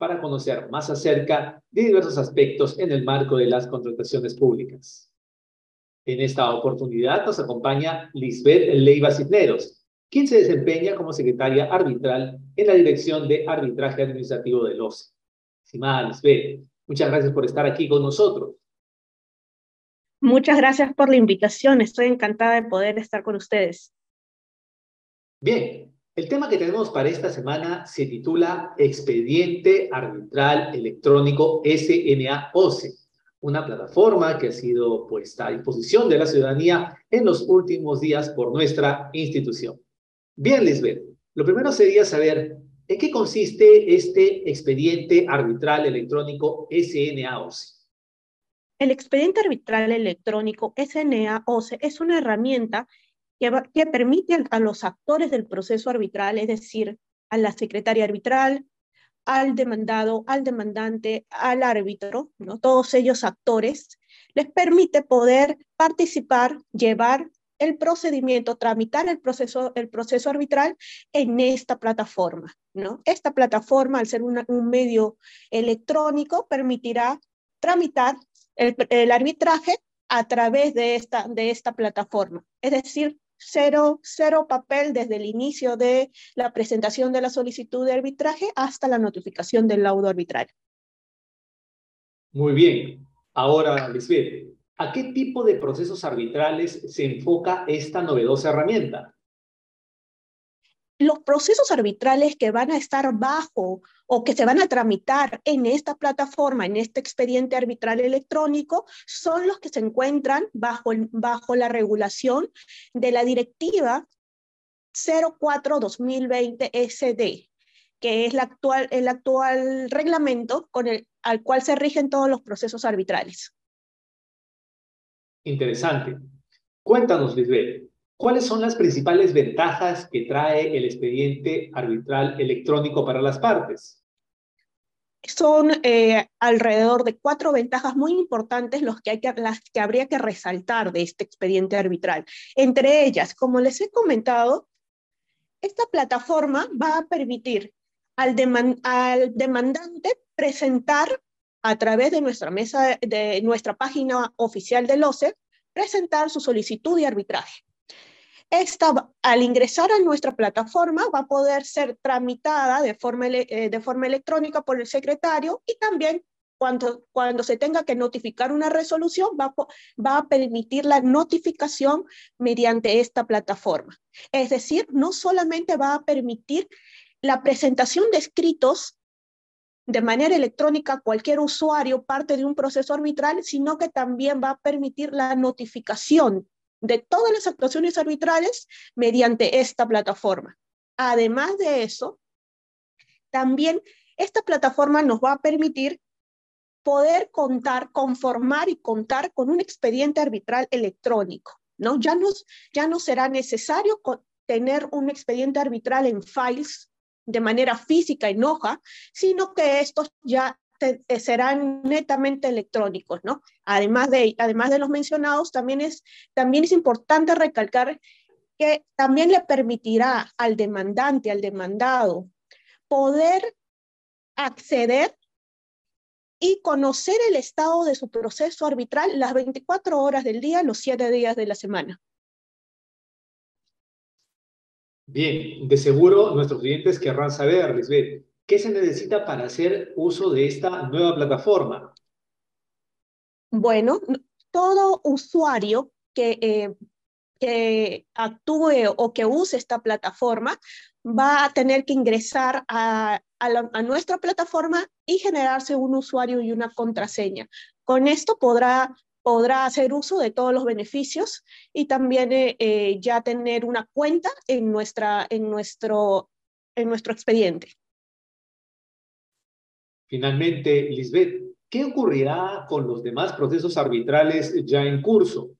para conocer más acerca de diversos aspectos en el marco de las contrataciones públicas. En esta oportunidad nos acompaña Lisbeth Leiva Cisneros, quien se desempeña como secretaria arbitral en la Dirección de Arbitraje Administrativo del OCE. Estimada Lisbeth, muchas gracias por estar aquí con nosotros. Muchas gracias por la invitación. Estoy encantada de poder estar con ustedes. Bien, el tema que tenemos para esta semana se titula Expediente Arbitral Electrónico SNA-OCE, una plataforma que ha sido puesta a disposición de la ciudadanía en los últimos días por nuestra institución. Bien, Lisbeth, lo primero sería saber en qué consiste este expediente arbitral electrónico SNA-OCE. El expediente arbitral electrónico SNA-OCE es una herramienta que, permite a los actores del proceso arbitral, es decir, a la secretaria arbitral, al demandado, al demandante, al árbitro, todos ellos actores, les permite poder participar, llevar el procedimiento, tramitar el proceso, el proceso arbitral en esta plataforma. ¿no? Esta plataforma, al ser un medio electrónico, permitirá tramitar el, el, arbitraje a través de esta, de esta plataforma. Es decir, cero, cero papel desde el inicio de la presentación de la solicitud de arbitraje hasta la notificación del laudo arbitral. Muy bien. Ahora, Lisbeth, ¿a qué tipo de procesos arbitrales se enfoca esta novedosa herramienta? Los procesos arbitrales que van a estar bajo o que se van a tramitar en esta plataforma, en este expediente arbitral electrónico, son los que se encuentran bajo, bajo la regulación de la directiva 04-2020 SD, que es actual, el actual reglamento con el, al cual se rigen todos los procesos arbitrales. Interesante. Cuéntanos, Lisbeth, ¿Cuáles son las principales ventajas que trae el expediente arbitral electrónico para las partes? Son eh, alrededor de cuatro ventajas muy importantes los que hay que, las que habría que resaltar de este expediente arbitral. Entre ellas, como les he comentado, esta plataforma va a permitir al, al demandante presentar a través de nuestra mesa, de nuestra página oficial del OCE, presentar su solicitud de arbitraje. Esta, al ingresar a nuestra plataforma, va a poder ser tramitada de forma, eh, electrónica por el secretario y también cuando, se tenga que notificar una resolución, va, va a permitir la notificación mediante esta plataforma. Es decir, no solamente va a permitir la presentación de escritos de manera electrónica cualquier usuario parte de un proceso arbitral, sino que también va a permitir la notificación de todas las actuaciones arbitrales mediante esta plataforma. Además de eso, también esta plataforma nos va a permitir poder contar, conformar y contar con un expediente arbitral electrónico. ¿no? Ya, nos, ya no será necesario tener un expediente arbitral en files de manera física en hoja, sino que estos ya eh, serán netamente electrónicos, ¿no? Además de, además de los mencionados, también es, también es importante recalcar que también le permitirá al demandante, al demandado, poder acceder y conocer el estado de su proceso arbitral las 24 horas del día, los 7 días de la semana. Bien, de seguro nuestros clientes querrán saber, Lisbeth, ¿Qué se necesita para hacer uso de esta nueva plataforma? Bueno, todo usuario que, eh, que actúe o que use esta plataforma va a tener que ingresar a, nuestra plataforma y generarse un usuario y una contraseña. Con esto podrá hacer uso de todos los beneficios y también eh, eh, ya tener una cuenta en nuestro expediente. Finalmente, Lisbeth, ¿qué ocurrirá con los demás procesos arbitrales ya en curso?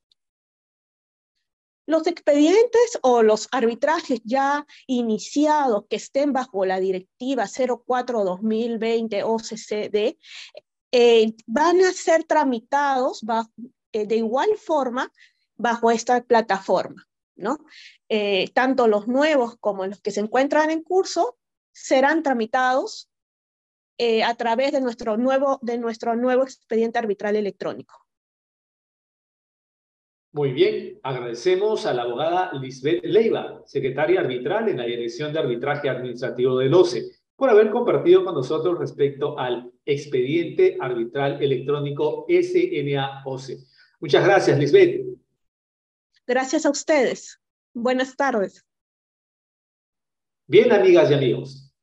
Los expedientes o los arbitrajes ya iniciados que estén bajo la directiva 04-2020 OCCD eh, van a ser tramitados eh, de igual forma bajo esta plataforma. ¿no? Eh, tanto los nuevos como los que se encuentran en curso serán tramitados a través de nuestro, nuevo, de nuestro nuevo expediente arbitral electrónico. Muy bien, agradecemos a la abogada Lisbeth Leiva, secretaria arbitral en la Dirección de Arbitraje Administrativo del OCE por haber compartido con nosotros respecto al expediente arbitral electrónico SNA-OCE. Muchas gracias, Lisbeth. Gracias a ustedes. Buenas tardes. Bien, amigas y amigos.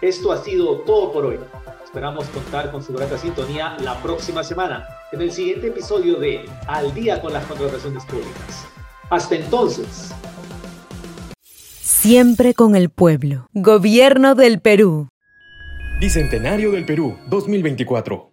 Esto ha sido todo por hoy. Esperamos contar con su grata sintonía la próxima semana en el siguiente episodio de Al día con las contrataciones públicas. Hasta entonces. Siempre con el pueblo. Gobierno del Perú. Bicentenario del Perú 2024.